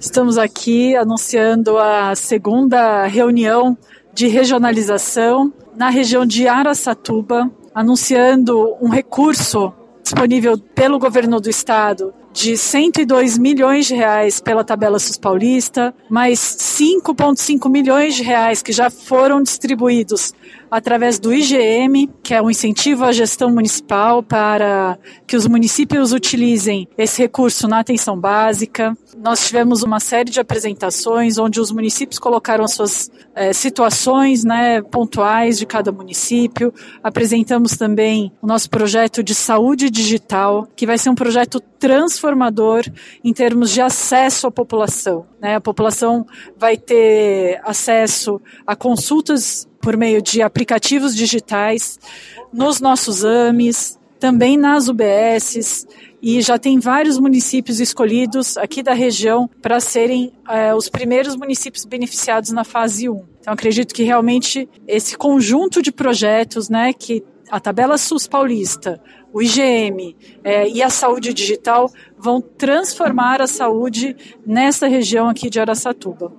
Estamos aqui anunciando a segunda reunião de regionalização na região de Araçatuba, anunciando um recurso disponível pelo governo do estado de 102 milhões de reais pela tabela SUS paulista, mais 5,5 milhões de reais que já foram distribuídos através do IGM, que é um incentivo à gestão municipal para que os municípios utilizem esse recurso na atenção básica. Nós tivemos uma série de apresentações onde os municípios colocaram suas é, situações né, pontuais de cada município. Apresentamos também o nosso projeto de saúde digital, que vai ser um projeto transformador em termos de acesso à população. Né? A população vai ter acesso a consultas por meio de aplicativos digitais nos nossos AMES, também nas UBSs, e já tem vários municípios escolhidos aqui da região para serem é, os primeiros municípios beneficiados na fase 1. Então, acredito que realmente esse conjunto de projetos, né, que a tabela SUS paulista, o IGM é, e a saúde digital vão transformar a saúde nessa região aqui de Araçatuba.